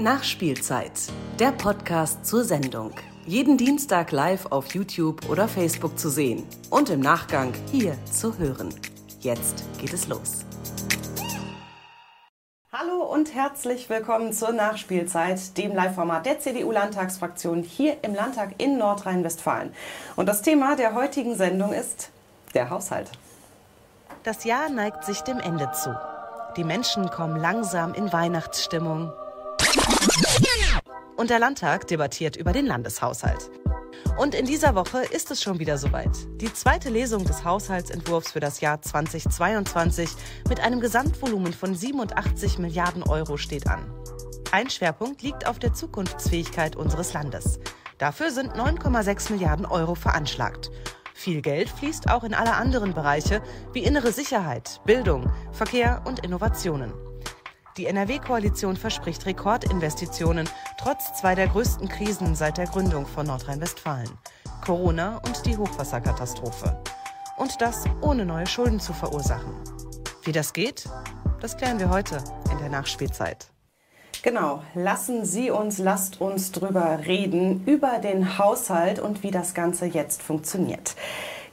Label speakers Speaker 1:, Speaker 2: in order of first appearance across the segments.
Speaker 1: Nachspielzeit, der Podcast zur Sendung. Jeden Dienstag live auf YouTube oder Facebook zu sehen und im Nachgang hier zu hören. Jetzt geht es los. Hallo und herzlich willkommen zur Nachspielzeit, dem Live-Format der CDU-Landtagsfraktion hier im Landtag in Nordrhein-Westfalen. Und das Thema der heutigen Sendung ist der Haushalt. Das Jahr neigt sich dem Ende zu. Die Menschen kommen langsam in Weihnachtsstimmung. Und der Landtag debattiert über den Landeshaushalt. Und in dieser Woche ist es schon wieder soweit. Die zweite Lesung des Haushaltsentwurfs für das Jahr 2022 mit einem Gesamtvolumen von 87 Milliarden Euro steht an. Ein Schwerpunkt liegt auf der Zukunftsfähigkeit unseres Landes. Dafür sind 9,6 Milliarden Euro veranschlagt. Viel Geld fließt auch in alle anderen Bereiche wie innere Sicherheit, Bildung, Verkehr und Innovationen. Die NRW-Koalition verspricht Rekordinvestitionen, trotz zwei der größten Krisen seit der Gründung von Nordrhein-Westfalen. Corona und die Hochwasserkatastrophe. Und das ohne neue Schulden zu verursachen. Wie das geht, das klären wir heute in der Nachspielzeit. Genau, lassen Sie uns, lasst uns drüber reden, über den Haushalt und wie das Ganze jetzt funktioniert.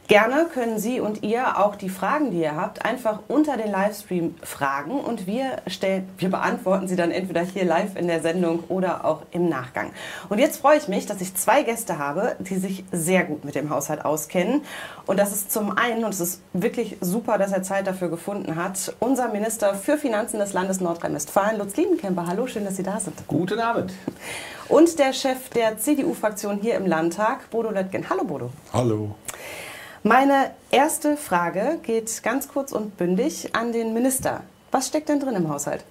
Speaker 1: Gerne können Sie und ihr auch die Fragen, die ihr habt, einfach unter den Livestream fragen und wir stellen, wir beantworten sie dann entweder hier live in der Sendung oder auch im Nachgang. Und jetzt freue ich mich, dass ich zwei Gäste habe, die sich sehr gut mit dem Haushalt auskennen. Und das ist zum einen, und es ist wirklich super, dass er Zeit dafür gefunden hat, unser Minister für Finanzen des Landes Nordrhein-Westfalen, Lutz Liebenkemper. Hallo, schön, dass Sie da sind.
Speaker 2: Guten Abend.
Speaker 1: Und der Chef der CDU-Fraktion hier im Landtag, Bodo Löttgen. Hallo, Bodo.
Speaker 3: Hallo.
Speaker 1: Meine erste Frage geht ganz kurz und bündig an den Minister. Was steckt denn drin im Haushalt?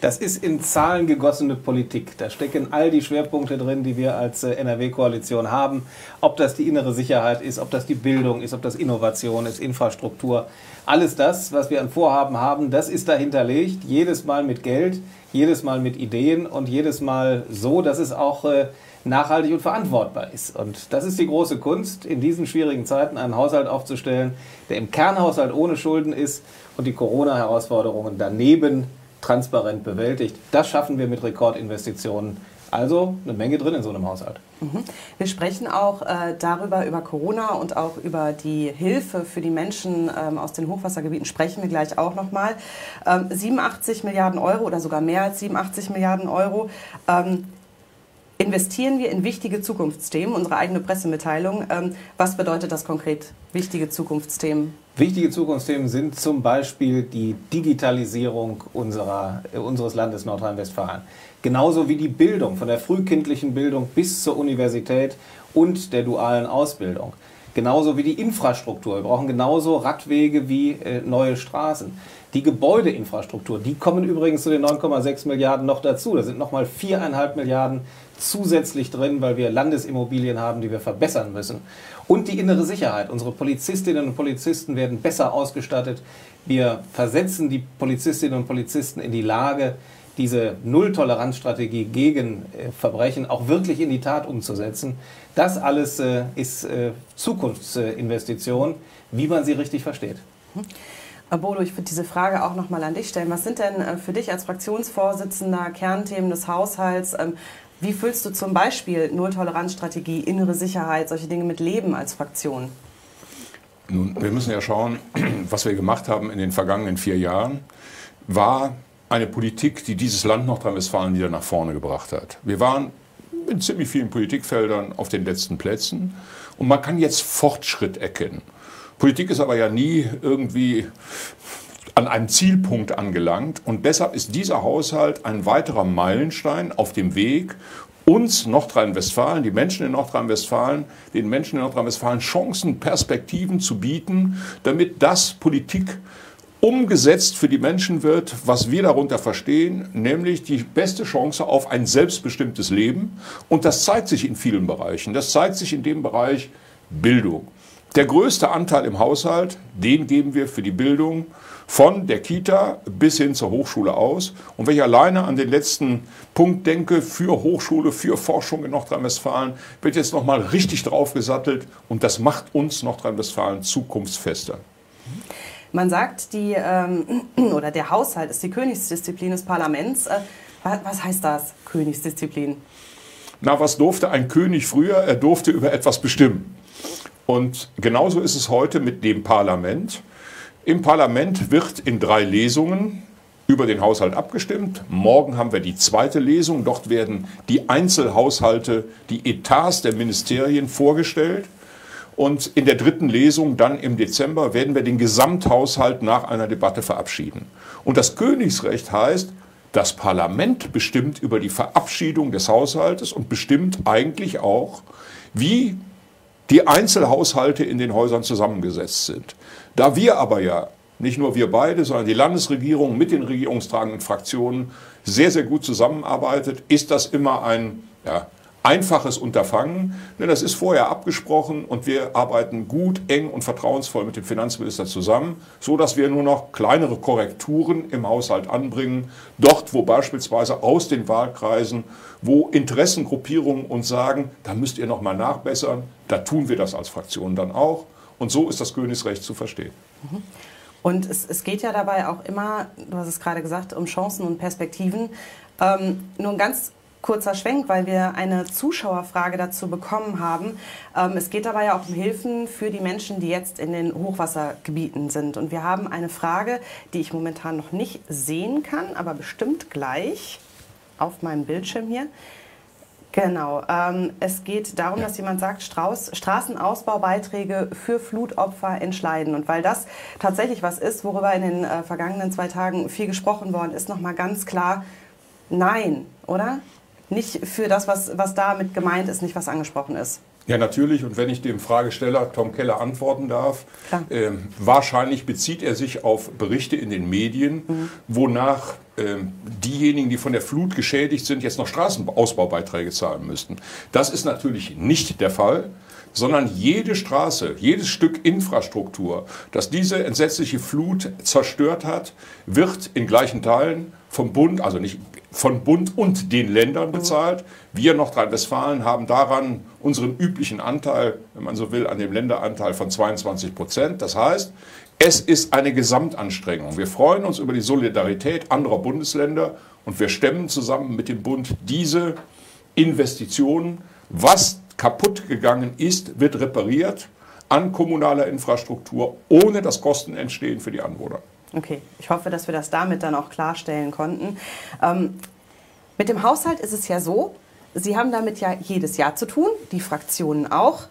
Speaker 2: Das ist in Zahlen gegossene Politik. Da stecken all die Schwerpunkte drin, die wir als äh, NRW-Koalition haben. Ob das die innere Sicherheit ist, ob das die Bildung ist, ob das Innovation ist, Infrastruktur. Alles das, was wir an Vorhaben haben, das ist dahinterlegt. Jedes Mal mit Geld, jedes Mal mit Ideen und jedes Mal so, dass es auch äh, nachhaltig und verantwortbar ist. Und das ist die große Kunst, in diesen schwierigen Zeiten einen Haushalt aufzustellen, der im Kernhaushalt ohne Schulden ist und die Corona-Herausforderungen daneben transparent bewältigt. Das schaffen wir mit Rekordinvestitionen. Also eine Menge drin in so einem Haushalt.
Speaker 1: Mhm. Wir sprechen auch äh, darüber, über Corona und auch über die Hilfe für die Menschen ähm, aus den Hochwassergebieten sprechen wir gleich auch nochmal. Ähm, 87 Milliarden Euro oder sogar mehr als 87 Milliarden Euro. Ähm, investieren wir in wichtige Zukunftsthemen, unsere eigene Pressemitteilung. Ähm, was bedeutet das konkret, wichtige Zukunftsthemen?
Speaker 2: Wichtige Zukunftsthemen sind zum Beispiel die Digitalisierung unserer, äh, unseres Landes Nordrhein-Westfalen. Genauso wie die Bildung, von der frühkindlichen Bildung bis zur Universität und der dualen Ausbildung. Genauso wie die Infrastruktur. Wir brauchen genauso Radwege wie äh, neue Straßen. Die Gebäudeinfrastruktur, die kommen übrigens zu den 9,6 Milliarden noch dazu. Da sind nochmal 4,5 Milliarden zusätzlich drin, weil wir Landesimmobilien haben, die wir verbessern müssen. Und die innere Sicherheit. Unsere Polizistinnen und Polizisten werden besser ausgestattet. Wir versetzen die Polizistinnen und Polizisten in die Lage, diese Nulltoleranzstrategie gegen äh, Verbrechen auch wirklich in die Tat umzusetzen. Das alles äh, ist äh, Zukunftsinvestition, wie man sie richtig versteht.
Speaker 1: Mhm. Bodo, ich würde diese Frage auch noch mal an dich stellen. Was sind denn äh, für dich als Fraktionsvorsitzender Kernthemen des Haushalts? Ähm, wie füllst du zum Beispiel Nulltoleranzstrategie, innere Sicherheit, solche Dinge mit Leben als Fraktion?
Speaker 3: Nun, wir müssen ja schauen, was wir gemacht haben in den vergangenen vier Jahren, war eine Politik, die dieses Land Nordrhein-Westfalen wieder nach vorne gebracht hat. Wir waren in ziemlich vielen Politikfeldern auf den letzten Plätzen und man kann jetzt Fortschritt erkennen. Politik ist aber ja nie irgendwie an einem Zielpunkt angelangt und deshalb ist dieser Haushalt ein weiterer Meilenstein auf dem Weg, uns Nordrhein-Westfalen, die Menschen in Nordrhein-Westfalen, den Menschen in Nordrhein-Westfalen Chancen, Perspektiven zu bieten, damit das Politik umgesetzt für die Menschen wird, was wir darunter verstehen, nämlich die beste Chance auf ein selbstbestimmtes Leben. Und das zeigt sich in vielen Bereichen. Das zeigt sich in dem Bereich Bildung. Der größte Anteil im Haushalt, den geben wir für die Bildung von der Kita bis hin zur Hochschule aus. Und wenn ich alleine an den letzten Punkt denke, für Hochschule, für Forschung in Nordrhein-Westfalen, wird jetzt nochmal richtig draufgesattelt und das macht uns Nordrhein-Westfalen zukunftsfester.
Speaker 1: Man sagt, die, ähm, oder der Haushalt ist die Königsdisziplin des Parlaments. Äh, Was heißt das, Königsdisziplin?
Speaker 3: Na, was durfte ein König früher? Er durfte über etwas bestimmen. Und genauso ist es heute mit dem Parlament. Im Parlament wird in drei Lesungen über den Haushalt abgestimmt. Morgen haben wir die zweite Lesung. Dort werden die Einzelhaushalte, die Etats der Ministerien vorgestellt. Und in der dritten Lesung, dann im Dezember, werden wir den Gesamthaushalt nach einer Debatte verabschieden. Und das Königsrecht heißt, das Parlament bestimmt über die Verabschiedung des Haushaltes und bestimmt eigentlich auch, wie die Einzelhaushalte in den Häusern zusammengesetzt sind. Da wir aber ja, nicht nur wir beide, sondern die Landesregierung mit den regierungstragenden Fraktionen sehr, sehr gut zusammenarbeitet, ist das immer ein ja, einfaches Unterfangen, denn das ist vorher abgesprochen und wir arbeiten gut, eng und vertrauensvoll mit dem Finanzminister zusammen, so dass wir nur noch kleinere Korrekturen im Haushalt anbringen, dort wo beispielsweise aus den Wahlkreisen, wo Interessengruppierungen uns sagen, da müsst ihr noch mal nachbessern, da tun wir das als Fraktion dann auch und so ist das Königsrecht zu verstehen.
Speaker 1: Mhm. Und es, es, geht ja dabei auch immer, du hast es gerade gesagt, um Chancen und Perspektiven. Ähm, nur ein ganz kurzer Schwenk, weil wir eine Zuschauerfrage dazu bekommen haben. Ähm, es geht dabei ja auch um Hilfen für die Menschen, die jetzt in den Hochwassergebieten sind. Und wir haben eine Frage, die ich momentan noch nicht sehen kann, aber bestimmt gleich auf meinem Bildschirm hier. Genau. Ähm, es geht darum, dass jemand sagt, Strauß, Straßenausbaubeiträge für Flutopfer entscheiden. Und weil das tatsächlich was ist, worüber in den äh, vergangenen zwei Tagen viel gesprochen worden ist, nochmal ganz klar, nein, oder? Nicht für das, was, was damit gemeint ist, nicht was angesprochen ist.
Speaker 3: Ja, natürlich. Und wenn ich dem Fragesteller Tom Keller antworten darf, äh, wahrscheinlich bezieht er sich auf Berichte in den Medien, mhm. wonach äh, diejenigen, die von der Flut geschädigt sind, jetzt noch Straßenausbaubeiträge zahlen müssten. Das ist natürlich nicht der Fall sondern jede Straße, jedes Stück Infrastruktur, das diese entsetzliche Flut zerstört hat, wird in gleichen Teilen vom Bund, also nicht von Bund und den Ländern bezahlt. Wir Nordrhein-Westfalen haben daran unseren üblichen Anteil, wenn man so will, an dem Länderanteil von 22 Prozent. Das heißt, es ist eine Gesamtanstrengung. Wir freuen uns über die Solidarität anderer Bundesländer und wir stemmen zusammen mit dem Bund diese Investitionen. Was kaputt gegangen ist, wird repariert an kommunaler Infrastruktur, ohne dass Kosten entstehen für die Anwohner.
Speaker 1: Okay, ich hoffe, dass wir das damit dann auch klarstellen konnten. Ähm, mit dem Haushalt ist es ja so, Sie haben damit ja jedes Jahr zu tun, die Fraktionen auch.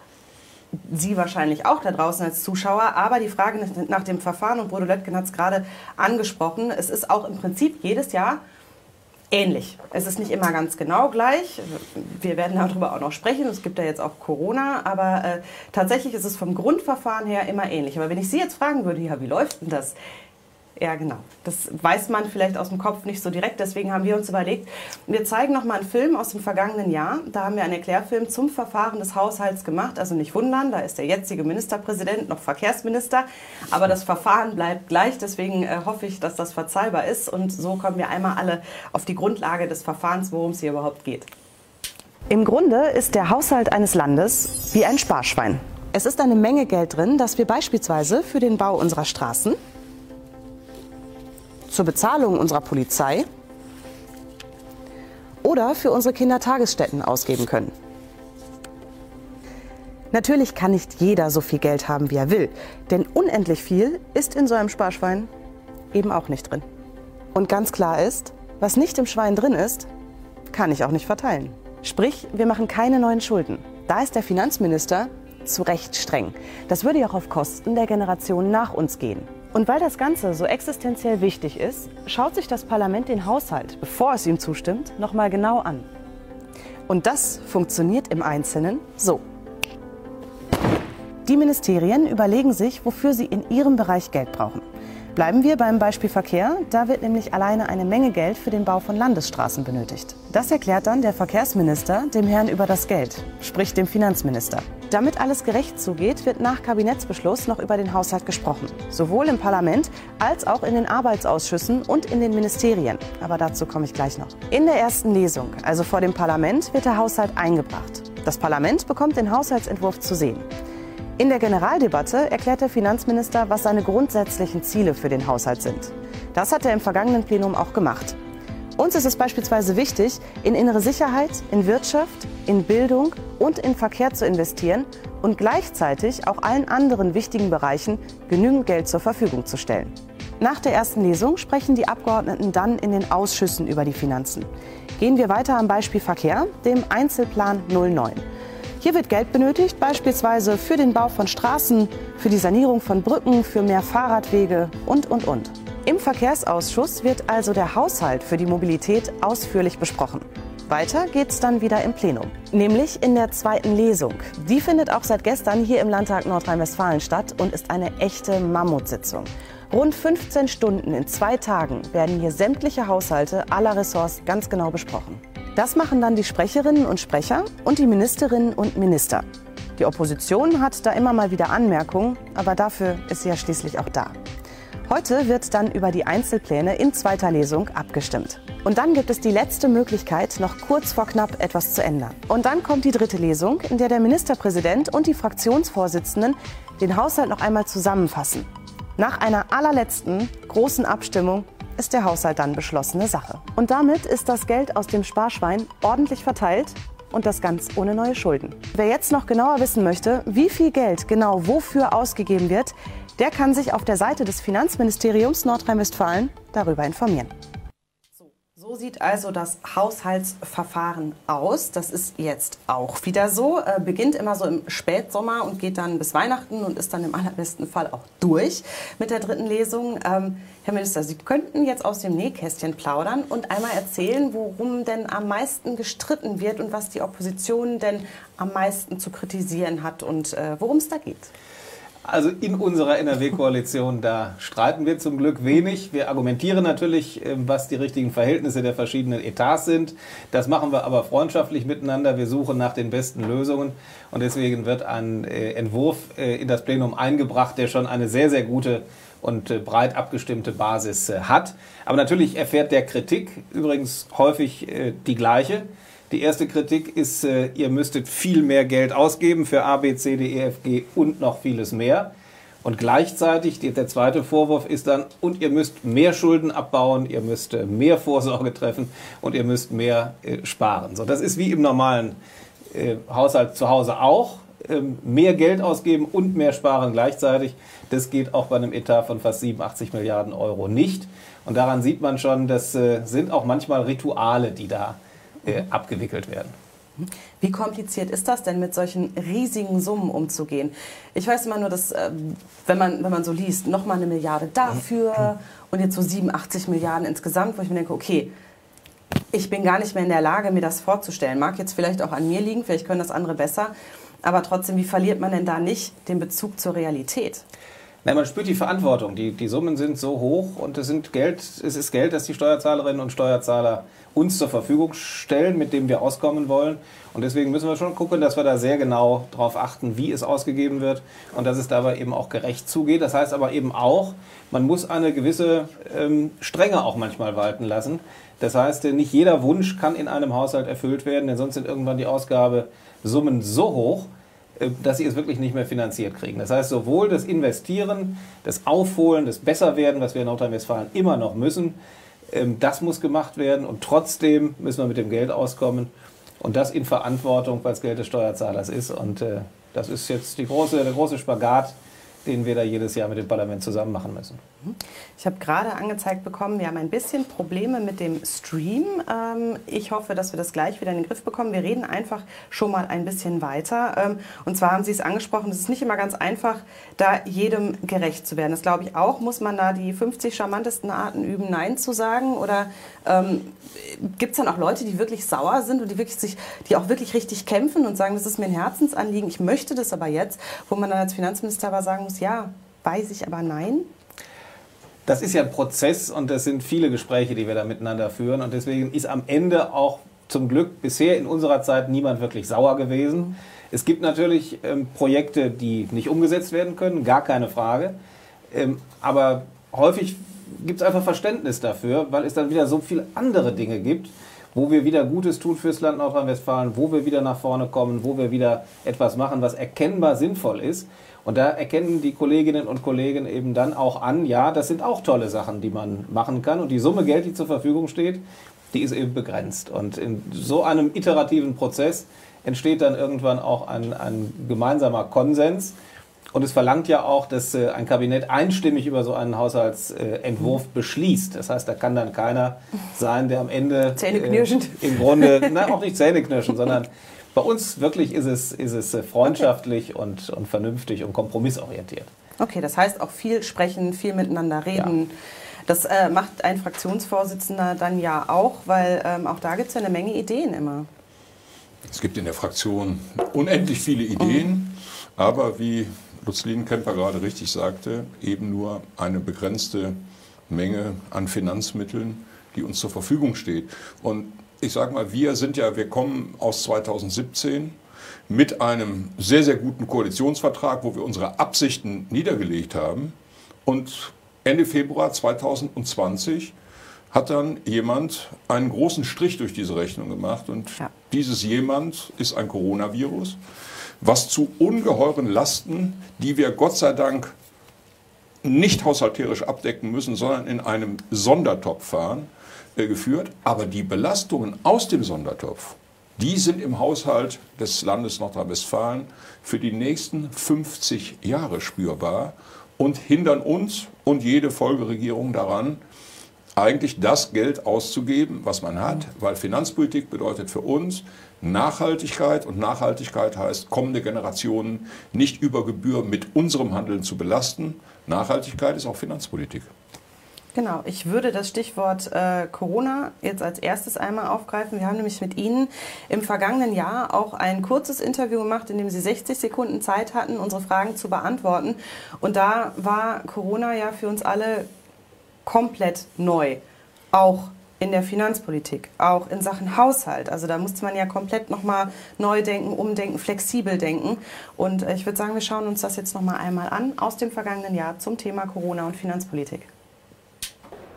Speaker 1: Sie wahrscheinlich auch da draußen als Zuschauer. Aber die Frage nach dem Verfahren, und Bodo Löttgen hat es gerade angesprochen, es ist auch im Prinzip jedes Jahr ähnlich. Es ist nicht immer ganz genau gleich. Wir werden darüber auch noch sprechen. Es gibt ja jetzt auch Corona, aber äh, tatsächlich ist es vom Grundverfahren her immer ähnlich. Aber wenn ich Sie jetzt fragen würde, ja, wie läuft denn das? Ja, genau. Das weiß man vielleicht aus dem Kopf nicht so direkt. Deswegen haben wir uns überlegt, wir zeigen noch mal einen Film aus dem vergangenen Jahr. Da haben wir einen Erklärfilm zum Verfahren des Haushalts gemacht. Also nicht wundern, da ist der jetzige Ministerpräsident noch Verkehrsminister. Aber das Verfahren bleibt gleich. Deswegen äh, hoffe ich, dass das verzeihbar ist. Und so kommen wir einmal alle auf die Grundlage des Verfahrens, worum es hier überhaupt geht. Im Grunde ist der Haushalt eines Landes wie ein Sparschwein. Es ist eine Menge Geld drin, das wir beispielsweise für den Bau unserer Straßen, zur Bezahlung unserer Polizei oder für unsere Kindertagesstätten ausgeben können. Natürlich kann nicht jeder so viel Geld haben, wie er will, denn unendlich viel ist in so einem Sparschwein eben auch nicht drin. Und ganz klar ist, was nicht im Schwein drin ist, kann ich auch nicht verteilen. Sprich, wir machen keine neuen Schulden. Da ist der Finanzminister zu Recht streng. Das würde ja auch auf Kosten der Generation nach uns gehen. Und weil das Ganze so existenziell wichtig ist, schaut sich das Parlament den Haushalt, bevor es ihm zustimmt, nochmal genau an. Und das funktioniert im Einzelnen so. Die Ministerien überlegen sich, wofür sie in ihrem Bereich Geld brauchen. Bleiben wir beim Beispiel Verkehr. Da wird nämlich alleine eine Menge Geld für den Bau von Landesstraßen benötigt. Das erklärt dann der Verkehrsminister dem Herrn über das Geld, sprich dem Finanzminister. Damit alles gerecht zugeht, wird nach Kabinettsbeschluss noch über den Haushalt gesprochen. Sowohl im Parlament als auch in den Arbeitsausschüssen und in den Ministerien. Aber dazu komme ich gleich noch. In der ersten Lesung, also vor dem Parlament, wird der Haushalt eingebracht. Das Parlament bekommt den Haushaltsentwurf zu sehen. In der Generaldebatte erklärt der Finanzminister, was seine grundsätzlichen Ziele für den Haushalt sind. Das hat er im vergangenen Plenum auch gemacht. Uns ist es beispielsweise wichtig, in innere Sicherheit, in Wirtschaft, in Bildung und in Verkehr zu investieren und gleichzeitig auch allen anderen wichtigen Bereichen genügend Geld zur Verfügung zu stellen. Nach der ersten Lesung sprechen die Abgeordneten dann in den Ausschüssen über die Finanzen. Gehen wir weiter am Beispiel Verkehr, dem Einzelplan 09. Hier wird Geld benötigt, beispielsweise für den Bau von Straßen, für die Sanierung von Brücken, für mehr Fahrradwege und, und, und. Im Verkehrsausschuss wird also der Haushalt für die Mobilität ausführlich besprochen. Weiter geht's dann wieder im Plenum, nämlich in der zweiten Lesung. Die findet auch seit gestern hier im Landtag Nordrhein-Westfalen statt und ist eine echte Mammutsitzung. Rund 15 Stunden in zwei Tagen werden hier sämtliche Haushalte aller Ressorts ganz genau besprochen. Das machen dann die Sprecherinnen und Sprecher und die Ministerinnen und Minister. Die Opposition hat da immer mal wieder Anmerkungen, aber dafür ist sie ja schließlich auch da. Heute wird dann über die Einzelpläne in zweiter Lesung abgestimmt. Und dann gibt es die letzte Möglichkeit, noch kurz vor knapp etwas zu ändern. Und dann kommt die dritte Lesung, in der der Ministerpräsident und die Fraktionsvorsitzenden den Haushalt noch einmal zusammenfassen. Nach einer allerletzten großen Abstimmung ist der Haushalt dann beschlossene Sache. Und damit ist das Geld aus dem Sparschwein ordentlich verteilt und das ganz ohne neue Schulden. Wer jetzt noch genauer wissen möchte, wie viel Geld genau wofür ausgegeben wird, der kann sich auf der Seite des Finanzministeriums Nordrhein-Westfalen darüber informieren. So sieht also das Haushaltsverfahren aus. Das ist jetzt auch wieder so. Äh, beginnt immer so im Spätsommer und geht dann bis Weihnachten und ist dann im allerbesten Fall auch durch mit der dritten Lesung. Ähm, Herr Minister, Sie könnten jetzt aus dem Nähkästchen plaudern und einmal erzählen, worum denn am meisten gestritten wird und was die Opposition denn am meisten zu kritisieren hat und äh, worum es da geht.
Speaker 2: Also in unserer NRW-Koalition, da streiten wir zum Glück wenig. Wir argumentieren natürlich, ähm, was die richtigen Verhältnisse der verschiedenen Etats sind. Das machen wir aber freundschaftlich miteinander. Wir suchen nach den besten Lösungen. Und deswegen wird ein äh, Entwurf äh, in das Plenum eingebracht, der schon eine sehr, sehr gute und äh, breit abgestimmte Basis hat. Aber natürlich erfährt der Kritik übrigens häufig die gleiche. Die erste Kritik ist, äh, ihr müsstet viel mehr Geld ausgeben für A, B, C, D, E, F, G und noch vieles mehr. Und gleichzeitig, der zweite Vorwurf ist dann, und ihr müsst mehr Schulden abbauen, ihr müsst äh, mehr Vorsorge treffen und ihr müsst mehr äh, sparen. So, das ist wie im normalen äh, Haushalt zu Hause auch. Ähm, mehr Geld ausgeben und mehr sparen gleichzeitig. Das geht auch bei einem Etat von fast 87 Milliarden Euro nicht. Und daran sieht man schon, das äh, sind auch manchmal Rituale, die da äh, abgewickelt werden.
Speaker 1: Wie kompliziert ist das denn, mit solchen riesigen Summen umzugehen? Ich weiß immer nur, dass, äh, wenn, man, wenn man so liest, nochmal eine Milliarde dafür und jetzt so 87 Milliarden insgesamt, wo ich mir denke, okay, ich bin gar nicht mehr in der Lage, mir das vorzustellen. Mag jetzt vielleicht auch an mir liegen, vielleicht können das andere besser. Aber trotzdem, wie verliert man denn da nicht den Bezug zur Realität?
Speaker 2: Nein, man spürt die Verantwortung. Die, die Summen sind so hoch und es, sind Geld, es ist Geld, das die Steuerzahlerinnen und Steuerzahler uns zur Verfügung stellen, mit dem wir auskommen wollen. Und deswegen müssen wir schon gucken, dass wir da sehr genau darauf achten, wie es ausgegeben wird und dass es dabei eben auch gerecht zugeht. Das heißt aber eben auch, man muss eine gewisse ähm, Strenge auch manchmal walten lassen. Das heißt, nicht jeder Wunsch kann in einem Haushalt erfüllt werden, denn sonst sind irgendwann die Ausgabesummen so hoch, dass sie es wirklich nicht mehr finanziert kriegen. Das heißt, sowohl das Investieren, das Aufholen, das Besserwerden, was wir in Nordrhein-Westfalen immer noch müssen, ähm, das muss gemacht werden und trotzdem müssen wir mit dem Geld auskommen und das in Verantwortung, weil es Geld des Steuerzahlers ist. Und äh, das ist jetzt die große, der große Spagat, den wir da jedes Jahr mit dem Parlament zusammen machen müssen.
Speaker 1: Ich habe gerade angezeigt bekommen, wir haben ein bisschen Probleme mit dem Stream. Ähm, ich hoffe, dass wir das gleich wieder in den Griff bekommen. Wir reden einfach schon mal ein bisschen weiter. Ähm, und zwar haben Sie es angesprochen, es ist nicht immer ganz einfach, da jedem gerecht zu werden. Das glaube ich auch. Muss man da die 50 charmantesten Arten üben, Nein zu sagen? Oder ähm, gibt es dann auch Leute, die wirklich sauer sind und die, wirklich sich, die auch wirklich richtig kämpfen und sagen, das ist mir ein Herzensanliegen, ich möchte das aber jetzt, wo man dann als Finanzminister aber sagen muss, ja, weiß ich aber nein?
Speaker 2: Das ist ja ein Prozess und es sind viele Gespräche, die wir da miteinander führen. Und deswegen ist am Ende auch zum Glück bisher in unserer Zeit niemand wirklich sauer gewesen. Es gibt natürlich ähm, Projekte, die nicht umgesetzt werden können, gar keine Frage. Ähm, aber häufig gibt es einfach Verständnis dafür, weil es dann wieder so viele andere Dinge gibt, wo wir wieder Gutes tun fürs Land Nordrhein-Westfalen, wo wir wieder nach vorne kommen, wo wir wieder etwas machen, was erkennbar sinnvoll ist. Und da erkennen die Kolleginnen und Kollegen eben dann auch an, ja, das sind auch tolle Sachen, die man machen kann. Und die Summe Geld, die zur Verfügung steht, die ist eben begrenzt. Und in so einem iterativen Prozess entsteht dann irgendwann auch ein, ein gemeinsamer Konsens. Und es verlangt ja auch, dass äh, ein Kabinett einstimmig über so einen Haushaltsentwurf äh, beschließt. Das heißt, da kann dann keiner sein, der am Ende
Speaker 1: Zähneknirschend.
Speaker 2: Äh, im Grunde, nein, auch nicht Zähneknirschen, sondern bei uns wirklich ist es, ist es äh, freundschaftlich okay. und, und vernünftig und kompromissorientiert.
Speaker 1: Okay, das heißt auch viel sprechen, viel miteinander reden. Ja. Das äh, macht ein Fraktionsvorsitzender dann ja auch, weil ähm, auch da gibt es ja eine Menge Ideen immer.
Speaker 3: Es gibt in der Fraktion unendlich viele Ideen, mhm. aber wie Lutz Lienkemper gerade richtig sagte, eben nur eine begrenzte Menge an Finanzmitteln, die uns zur Verfügung steht. Und ich sage mal, wir sind ja, wir kommen aus 2017 mit einem sehr, sehr guten Koalitionsvertrag, wo wir unsere Absichten niedergelegt haben. Und Ende Februar 2020 hat dann jemand einen großen Strich durch diese Rechnung gemacht. Und ja. dieses jemand ist ein Coronavirus, was zu ungeheuren Lasten, die wir Gott sei Dank nicht haushalterisch abdecken müssen, sondern in einem Sondertopf fahren, geführt. Aber die Belastungen aus dem Sondertopf, die sind im Haushalt des Landes Nordrhein-Westfalen für die nächsten 50 Jahre spürbar und hindern uns und jede Folgeregierung daran, eigentlich das Geld auszugeben, was man hat, weil Finanzpolitik bedeutet für uns Nachhaltigkeit und Nachhaltigkeit heißt, kommende Generationen nicht über Gebühr mit unserem Handeln zu belasten. Nachhaltigkeit ist auch Finanzpolitik.
Speaker 1: Genau, ich würde das Stichwort äh, Corona jetzt als erstes einmal aufgreifen. Wir haben nämlich mit Ihnen im vergangenen Jahr auch ein kurzes Interview gemacht, in dem Sie 60 Sekunden Zeit hatten, unsere Fragen zu beantworten. Und da war Corona ja für uns alle komplett neu, auch in der Finanzpolitik, auch in Sachen Haushalt. Also da musste man ja komplett nochmal neu denken, umdenken, flexibel denken. Und äh, ich würde sagen, wir schauen uns das jetzt nochmal einmal an aus dem vergangenen Jahr zum Thema Corona und Finanzpolitik.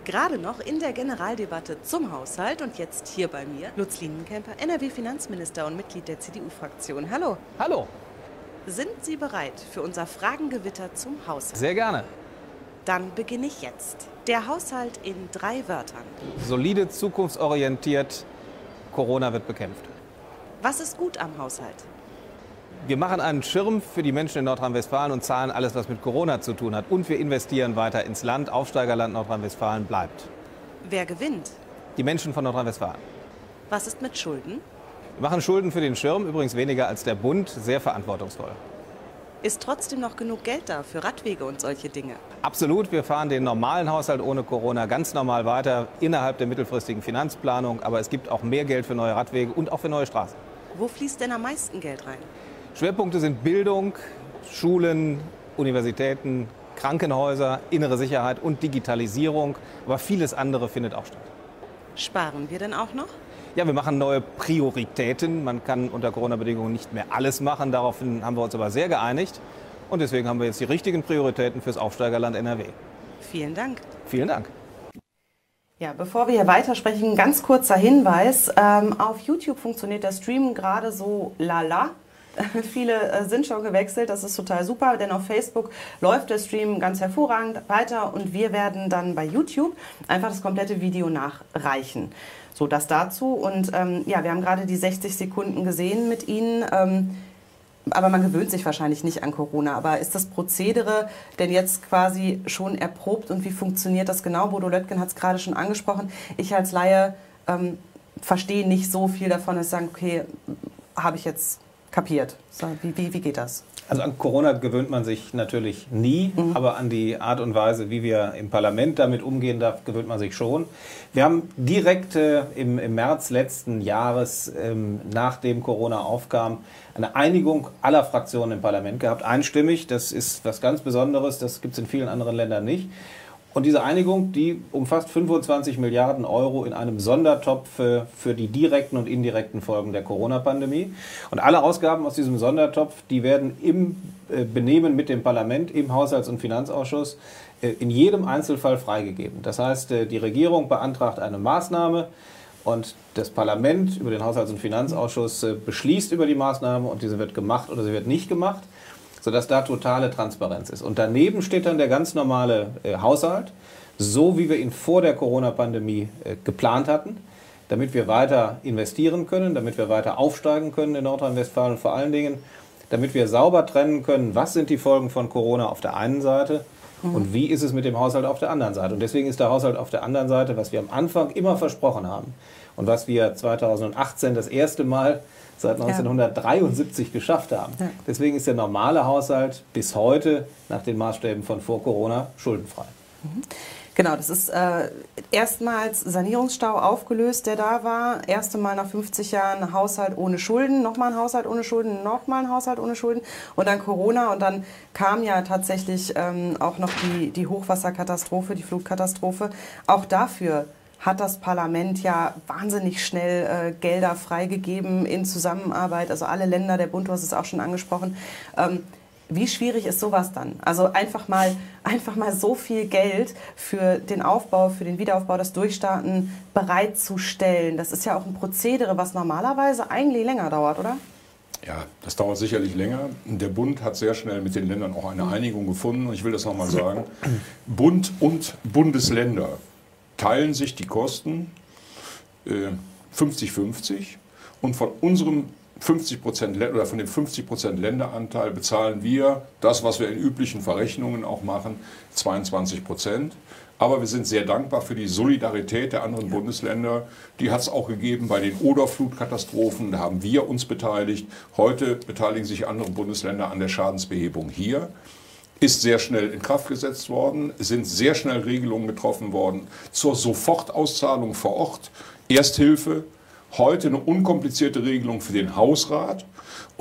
Speaker 1: Gerade noch in der Generaldebatte zum Haushalt und jetzt hier bei mir Lutz Lienenkemper, NRW-Finanzminister und Mitglied der CDU-Fraktion. Hallo.
Speaker 2: Hallo.
Speaker 1: Sind Sie bereit für unser Fragengewitter zum Haushalt?
Speaker 2: Sehr gerne.
Speaker 1: Dann beginne ich jetzt. Der Haushalt in drei Wörtern.
Speaker 2: Solide, zukunftsorientiert, Corona wird bekämpft.
Speaker 1: Was ist gut am Haushalt?
Speaker 2: Wir machen einen Schirm für die Menschen in Nordrhein-Westfalen und zahlen alles, was mit Corona zu tun hat. Und wir investieren weiter ins Land. Aufsteigerland Nordrhein-Westfalen bleibt.
Speaker 1: Wer gewinnt?
Speaker 2: Die Menschen von Nordrhein-Westfalen.
Speaker 1: Was ist mit Schulden?
Speaker 2: Wir machen Schulden für den Schirm, übrigens weniger als der Bund, sehr verantwortungsvoll.
Speaker 1: Ist trotzdem noch genug Geld da für Radwege und solche Dinge?
Speaker 2: Absolut. Wir fahren den normalen Haushalt ohne Corona ganz normal weiter innerhalb der mittelfristigen Finanzplanung. Aber es gibt auch mehr Geld für neue Radwege und auch für neue Straßen.
Speaker 1: Wo fließt denn am meisten Geld rein?
Speaker 2: Schwerpunkte sind Bildung, Schulen, Universitäten, Krankenhäuser, innere Sicherheit und Digitalisierung. Aber vieles andere findet auch statt.
Speaker 1: Sparen wir denn auch noch?
Speaker 2: Ja, wir machen neue Prioritäten. Man kann unter Corona-Bedingungen nicht mehr alles machen. Daraufhin haben wir uns aber sehr geeinigt. Und deswegen haben wir jetzt die richtigen Prioritäten fürs Aufsteigerland NRW.
Speaker 1: Vielen Dank.
Speaker 2: Vielen Dank.
Speaker 1: Ja, bevor wir hier weitersprechen, ganz kurzer Hinweis. Ähm, auf YouTube funktioniert der Stream gerade so lala. Viele äh, sind schon gewechselt, das ist total super, denn auf Facebook läuft der Stream ganz hervorragend weiter und wir werden dann bei YouTube einfach das komplette Video nachreichen. So, das dazu. Und ähm, ja, wir haben gerade die 60 Sekunden gesehen mit Ihnen. Ähm, aber man gewöhnt sich wahrscheinlich nicht an Corona. Aber ist das Prozedere denn jetzt quasi schon erprobt und wie funktioniert das genau? Bodo Löttgen hat es gerade schon angesprochen. Ich als Laie ähm, verstehe nicht so viel davon, dass ich sage, okay, habe ich jetzt kapiert. So, wie, wie, wie geht das?
Speaker 2: Also an Corona gewöhnt man sich natürlich nie, mhm. aber an die Art und Weise, wie wir im Parlament damit umgehen darf, gewöhnt man sich schon. Wir haben direkt äh, im, im, März letzten Jahres, ähm, nachdem Corona aufkam, eine Einigung aller Fraktionen im Parlament gehabt, einstimmig. Das ist was ganz Besonderes, das gibt es in vielen anderen Ländern nicht. Und diese Einigung, die umfasst 25 Milliarden Euro in einem Sondertopf für die direkten und indirekten Folgen der Corona-Pandemie. Und alle Ausgaben aus diesem Sondertopf, die werden im äh, Benehmen mit dem Parlament, im Haushalts- und Finanzausschuss äh, in jedem Einzelfall freigegeben. Das heißt, äh, die Regierung beantragt eine Maßnahme und das Parlament über den Haushalts- und Finanzausschuss beschließt über die Maßnahme und diese wird gemacht oder sie wird nicht gemacht sodass da totale Transparenz ist. Und daneben steht dann der ganz normale äh, Haushalt, so wie wir ihn vor der Corona-Pandemie äh, geplant hatten. damit wir weiter investieren können, damit wir weiter aufsteigen können in Nordrhein-Westfalen und vor allen Dingen, damit wir sauber trennen können, was sind die Folgen von Corona auf der einen Seite mhm. und wie ist es mit dem Haushalt auf der anderen Seite. Und deswegen ist der Haushalt auf der anderen Seite, was wir am Anfang immer versprochen haben und was wir 2018 das erste Mal seit 1973 ja. geschafft haben. Ja. Deswegen ist der normale Haushalt bis heute nach den Maßstäben von vor Corona schuldenfrei.
Speaker 1: Mhm. Genau, das ist äh, erstmals Sanierungsstau aufgelöst, der da war. Erste Mal nach 50 Jahren ein Haushalt ohne Schulden, nochmal ein Haushalt ohne Schulden, nochmal ein Haushalt ohne Schulden und dann Corona und dann kam ja tatsächlich ähm, auch noch die, die Hochwasserkatastrophe, die Flutkatastrophe. Auch dafür hat das Parlament ja wahnsinnig schnell äh, Gelder freigegeben in Zusammenarbeit. Also alle Länder, der Bund, du hast es auch schon angesprochen. Ähm, wie schwierig ist sowas dann? Also einfach mal, einfach mal so viel Geld für den Aufbau, für den Wiederaufbau, das Durchstarten bereitzustellen. Das ist ja auch ein Prozedere, was normalerweise eigentlich länger dauert, oder?
Speaker 3: Ja, das dauert sicherlich länger. Der Bund hat sehr schnell mit den Ländern auch eine Einigung gefunden. Ich will das nochmal sagen. Bund und Bundesländer teilen sich die Kosten 50-50 äh, und von unserem 50 Prozent oder von dem 50 Prozent Länderanteil bezahlen wir das, was wir in üblichen Verrechnungen auch machen, 22 Prozent. Aber wir sind sehr dankbar für die Solidarität der anderen ja. Bundesländer. Die hat es auch gegeben bei den Oderflutkatastrophen. Da haben wir uns beteiligt. Heute beteiligen sich andere Bundesländer an der Schadensbehebung hier. Ist sehr schnell in Kraft gesetzt worden, sind sehr schnell Regelungen getroffen worden zur Sofortauszahlung vor Ort, Ersthilfe, heute eine unkomplizierte Regelung für den Hausrat.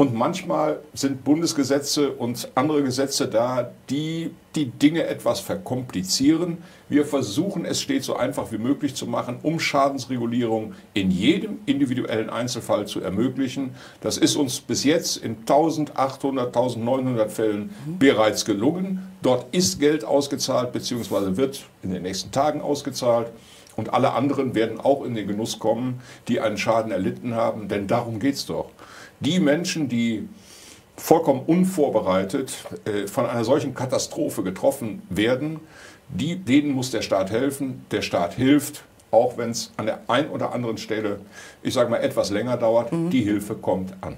Speaker 3: Und manchmal sind Bundesgesetze und andere Gesetze da, die die Dinge etwas verkomplizieren. Wir versuchen es stets so einfach wie möglich zu machen, um Schadensregulierung in jedem individuellen Einzelfall zu ermöglichen. Das ist uns bis jetzt in 1800, 1900 Fällen bereits gelungen. Dort ist Geld ausgezahlt bzw. wird in den nächsten Tagen ausgezahlt. Und alle anderen werden auch in den Genuss kommen, die einen Schaden erlitten haben, denn darum geht es doch. Die Menschen, die vollkommen unvorbereitet äh, von einer solchen Katastrophe getroffen werden, die, denen muss der Staat helfen. Der Staat hilft, auch wenn es an der einen oder anderen Stelle, ich sage mal, etwas länger dauert. Mhm. Die Hilfe kommt an.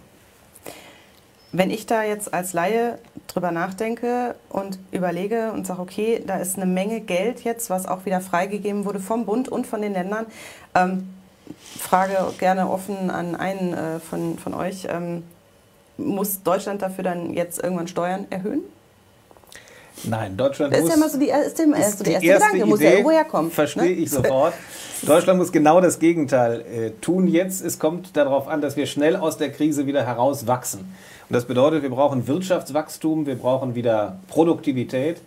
Speaker 1: Wenn ich da jetzt als Laie drüber nachdenke und überlege und sage, okay, da ist eine Menge Geld jetzt, was auch wieder freigegeben wurde vom Bund und von den Ländern. Ähm, Frage gerne offen an einen äh, von, von euch. Ähm, muss Deutschland dafür dann jetzt irgendwann Steuern erhöhen?
Speaker 2: Nein, Deutschland
Speaker 1: das
Speaker 2: muss.
Speaker 1: Ist ja immer so die, ist der, ist so
Speaker 2: die
Speaker 1: erste,
Speaker 2: erste
Speaker 1: Gedanke,
Speaker 2: muss
Speaker 1: ja irgendwo herkommen.
Speaker 2: Verstehe ne? ich sofort. Deutschland muss genau das Gegenteil äh, tun jetzt. Es kommt darauf an, dass wir schnell aus der Krise wieder herauswachsen. Und das bedeutet, wir brauchen Wirtschaftswachstum, wir brauchen wieder Produktivität.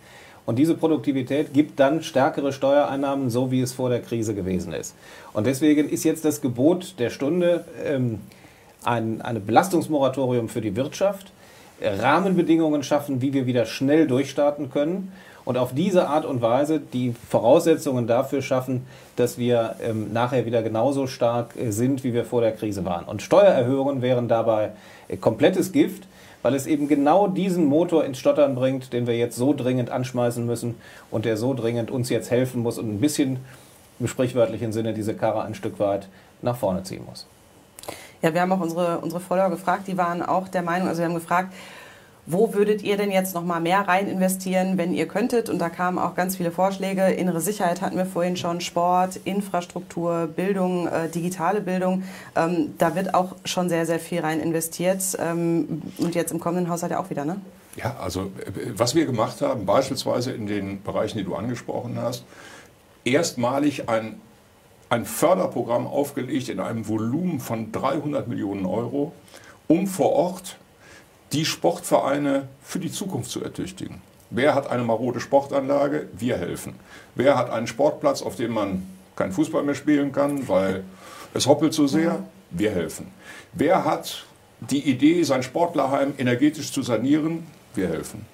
Speaker 2: Und diese Produktivität gibt dann stärkere Steuereinnahmen, so wie es vor der Krise gewesen ist. Und deswegen ist jetzt das Gebot der Stunde ähm, ein eine Belastungsmoratorium für die Wirtschaft, Rahmenbedingungen schaffen, wie wir wieder schnell durchstarten können und auf diese Art und Weise die Voraussetzungen dafür schaffen, dass wir ähm, nachher wieder genauso stark äh, sind, wie wir vor der Krise waren. Und Steuererhöhungen wären dabei äh, komplettes Gift, weil es eben genau diesen Motor ins Stottern bringt, den wir jetzt so dringend anschmeißen müssen und der so dringend uns jetzt helfen muss und ein bisschen im sprichwörtlichen Sinne diese Karre ein Stück weit nach vorne ziehen muss.
Speaker 1: Ja, wir haben auch unsere, unsere Follower gefragt, die waren auch der Meinung, also wir haben gefragt, wo würdet ihr denn jetzt noch mal mehr rein investieren, wenn ihr könntet? Und da kamen auch ganz viele Vorschläge. Innere Sicherheit hatten wir vorhin schon, Sport, Infrastruktur, Bildung, äh, digitale Bildung. Ähm, da wird auch schon sehr, sehr viel rein investiert. Ähm, und jetzt im kommenden Haushalt ja auch wieder, ne?
Speaker 3: Ja, also äh, was wir gemacht haben, beispielsweise in den Bereichen, die du angesprochen hast, erstmalig ein, ein Förderprogramm aufgelegt in einem Volumen von 300 Millionen Euro, um vor Ort die Sportvereine für die Zukunft zu ertüchtigen. Wer hat eine marode Sportanlage? Wir helfen. Wer hat einen Sportplatz, auf dem man kein Fußball mehr spielen kann, weil es hoppelt so sehr? Wir helfen. Wer hat die Idee, sein Sportlerheim energetisch zu sanieren? Wir helfen.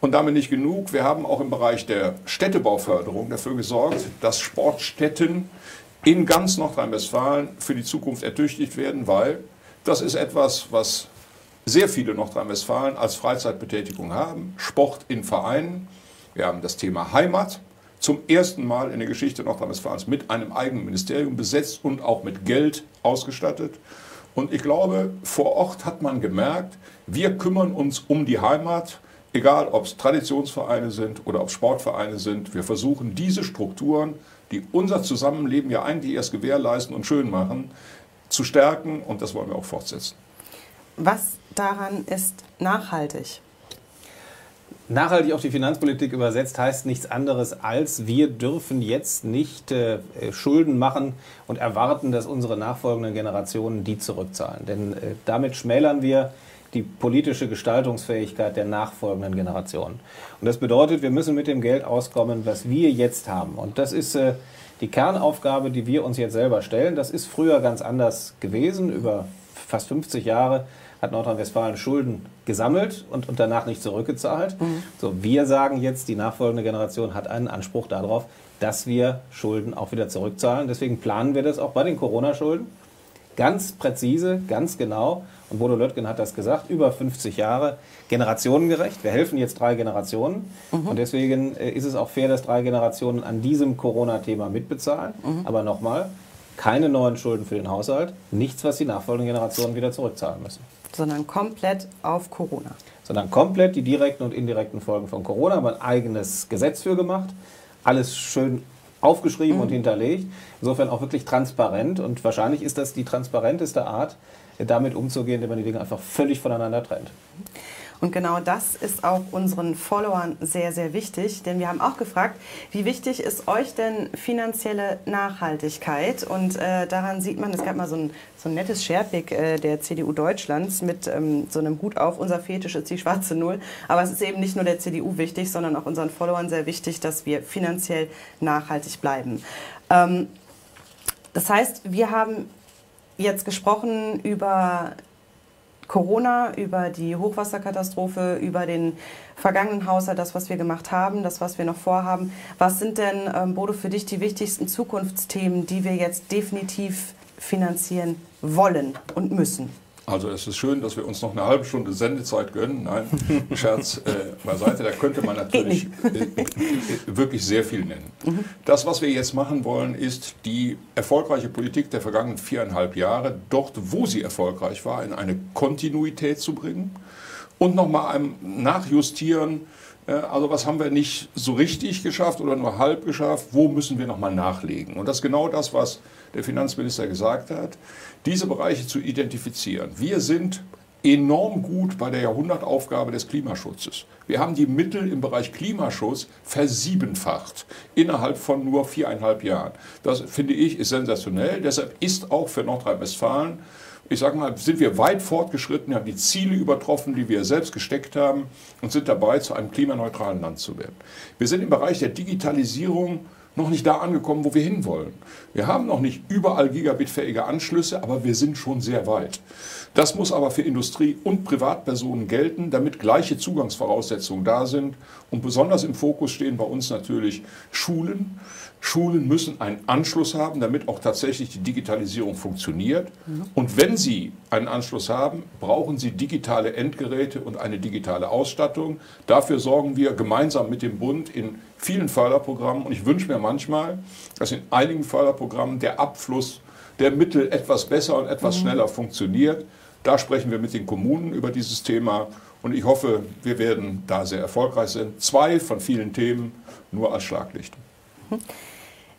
Speaker 3: Und damit nicht genug. Wir haben auch im Bereich der Städtebauförderung dafür gesorgt, dass Sportstätten in ganz Nordrhein-Westfalen für die Zukunft ertüchtigt werden, weil das ist etwas, was sehr viele Nordrhein-Westfalen als Freizeitbetätigung haben. Sport in Vereinen. Wir haben das Thema Heimat. zum ersten Mal in der Geschichte Nordrhein-Westfalens mit einem eigenen Ministerium besetzt und auch mit Geld ausgestattet. Und ich glaube, vor Ort hat man gemerkt, wir kümmern uns um die Heimat, egal ob es Traditionsvereine sind oder ob Sportvereine sind. Wir versuchen diese Strukturen, die unser Zusammenleben ja eigentlich erst gewährleisten und schön machen, zu stärken und das wollen wir auch fortsetzen.
Speaker 1: Was daran ist nachhaltig?
Speaker 2: Nachhaltig auf die Finanzpolitik übersetzt heißt nichts anderes als, wir dürfen jetzt nicht äh, Schulden machen und erwarten, dass unsere nachfolgenden Generationen die zurückzahlen. Denn äh, damit schmälern wir die politische Gestaltungsfähigkeit der nachfolgenden Generationen. Und das bedeutet, wir müssen mit dem Geld auskommen, was wir jetzt haben. Und das ist äh, die Kernaufgabe, die wir uns jetzt selber stellen. Das ist früher ganz anders gewesen. Über fast 50 Jahre hat Nordrhein-Westfalen Schulden gesammelt und, und danach nicht zurückgezahlt. Mhm. So, wir sagen jetzt, die nachfolgende Generation hat einen Anspruch darauf, dass wir Schulden auch wieder zurückzahlen. Deswegen planen wir das auch bei den Corona-Schulden. Ganz präzise, ganz genau. Und Bodo Löttgen hat das gesagt, über 50 Jahre, generationengerecht. Wir helfen jetzt drei Generationen. Mhm. Und deswegen äh, ist es auch fair, dass drei Generationen an diesem Corona-Thema mitbezahlen. Mhm. Aber nochmal, keine neuen Schulden für den Haushalt, nichts, was die nachfolgenden Generationen wieder zurückzahlen müssen
Speaker 1: sondern komplett auf Corona.
Speaker 2: Sondern komplett die direkten und indirekten Folgen von Corona, haben ein eigenes Gesetz für gemacht, alles schön aufgeschrieben mhm. und hinterlegt. Insofern auch wirklich transparent und wahrscheinlich ist das die transparenteste Art, damit umzugehen, indem man die Dinge einfach völlig voneinander trennt.
Speaker 1: Und genau das ist auch unseren Followern sehr, sehr wichtig, denn wir haben auch gefragt, wie wichtig ist euch denn finanzielle Nachhaltigkeit? Und äh, daran sieht man, es gab mal so ein, so ein nettes Sharepick äh, der CDU Deutschlands mit ähm, so einem Hut auf, unser Fetisch ist die schwarze Null. Aber es ist eben nicht nur der CDU wichtig, sondern auch unseren Followern sehr wichtig, dass wir finanziell nachhaltig bleiben. Ähm, das heißt, wir haben jetzt gesprochen über Corona, über die Hochwasserkatastrophe, über den vergangenen Haushalt, das, was wir gemacht haben, das, was wir noch vorhaben. Was sind denn, ähm, Bodo, für dich die wichtigsten Zukunftsthemen, die wir jetzt definitiv finanzieren wollen und müssen?
Speaker 3: Also es ist schön, dass wir uns noch eine halbe Stunde Sendezeit gönnen. Nein, Scherz äh, beiseite, da könnte man natürlich äh, äh, wirklich sehr viel nennen. Mhm. Das, was wir jetzt machen wollen, ist die erfolgreiche Politik der vergangenen viereinhalb Jahre, dort, wo sie erfolgreich war, in eine Kontinuität zu bringen und nochmal einem Nachjustieren, also was haben wir nicht so richtig geschafft oder nur halb geschafft, wo müssen wir nochmal nachlegen. Und das ist genau das, was der Finanzminister gesagt hat diese Bereiche zu identifizieren. Wir sind enorm gut bei der Jahrhundertaufgabe des Klimaschutzes. Wir haben die Mittel im Bereich Klimaschutz versiebenfacht innerhalb von nur viereinhalb Jahren. Das finde ich ist sensationell. Deshalb ist auch für Nordrhein-Westfalen, ich sage mal, sind wir weit fortgeschritten, haben die Ziele übertroffen, die wir selbst gesteckt haben und sind dabei, zu einem klimaneutralen Land zu werden. Wir sind im Bereich der Digitalisierung noch nicht da angekommen, wo wir hinwollen. Wir haben noch nicht überall gigabitfähige Anschlüsse, aber wir sind schon sehr weit. Das muss aber für Industrie und Privatpersonen gelten, damit gleiche Zugangsvoraussetzungen da sind. Und besonders im Fokus stehen bei uns natürlich Schulen. Schulen müssen einen Anschluss haben, damit auch tatsächlich die Digitalisierung funktioniert. Mhm. Und wenn sie einen Anschluss haben, brauchen sie digitale Endgeräte und eine digitale Ausstattung. Dafür sorgen wir gemeinsam mit dem Bund in vielen Förderprogrammen. Und ich wünsche mir manchmal, dass in einigen Förderprogrammen der Abfluss der Mittel etwas besser und etwas mhm. schneller funktioniert. Da sprechen wir mit den Kommunen über dieses Thema. Und ich hoffe, wir werden da sehr erfolgreich sein. Zwei von vielen Themen nur als Schlaglicht.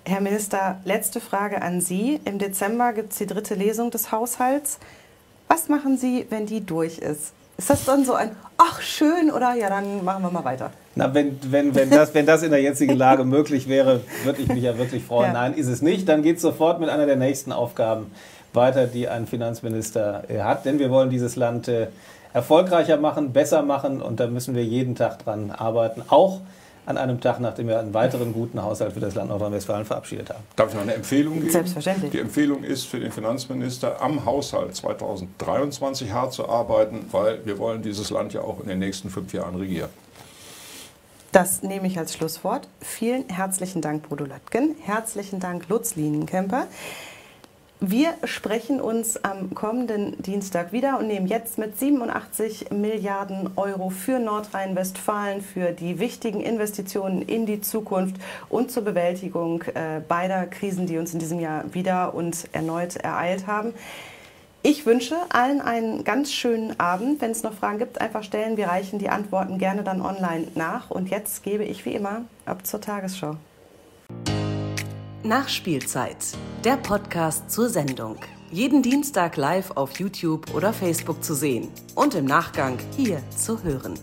Speaker 1: Herr Minister, letzte Frage an Sie. Im Dezember gibt es die dritte Lesung des Haushalts. Was machen Sie, wenn die durch ist? Ist das dann so ein, ach schön, oder ja, dann machen wir mal weiter?
Speaker 2: Na, wenn, wenn, wenn, das, wenn das in der jetzigen Lage möglich wäre, würde ich mich ja wirklich freuen. Ja. Nein, ist es nicht. Dann geht es sofort mit einer der nächsten Aufgaben weiter, die ein Finanzminister äh, hat. Denn wir wollen dieses Land äh, erfolgreicher machen, besser machen und da müssen wir jeden Tag dran arbeiten. Auch an einem Tag, nachdem wir einen weiteren guten Haushalt für das Land Nordrhein-Westfalen verabschiedet haben.
Speaker 3: Darf ich noch eine Empfehlung geben?
Speaker 1: Selbstverständlich.
Speaker 3: Die Empfehlung ist für den Finanzminister, am Haushalt 2023 hart zu arbeiten, weil wir wollen dieses Land ja auch in den nächsten fünf Jahren regieren.
Speaker 1: Das nehme ich als Schlusswort. Vielen herzlichen Dank, Bodo Löttgen. Herzlichen Dank, Lutz Lienenkemper. Wir sprechen uns am kommenden Dienstag wieder und nehmen jetzt mit 87 Milliarden Euro für Nordrhein-Westfalen, für die wichtigen Investitionen in die Zukunft und zur Bewältigung äh, beider Krisen, die uns in diesem Jahr wieder und erneut ereilt haben. Ich wünsche allen einen ganz schönen Abend. Wenn es noch Fragen gibt, einfach stellen. Wir reichen die Antworten gerne dann online nach. Und jetzt gebe ich wie immer ab zur Tagesschau.
Speaker 4: Nachspielzeit, der Podcast zur Sendung. Jeden Dienstag live auf YouTube oder Facebook zu sehen und im Nachgang hier zu hören.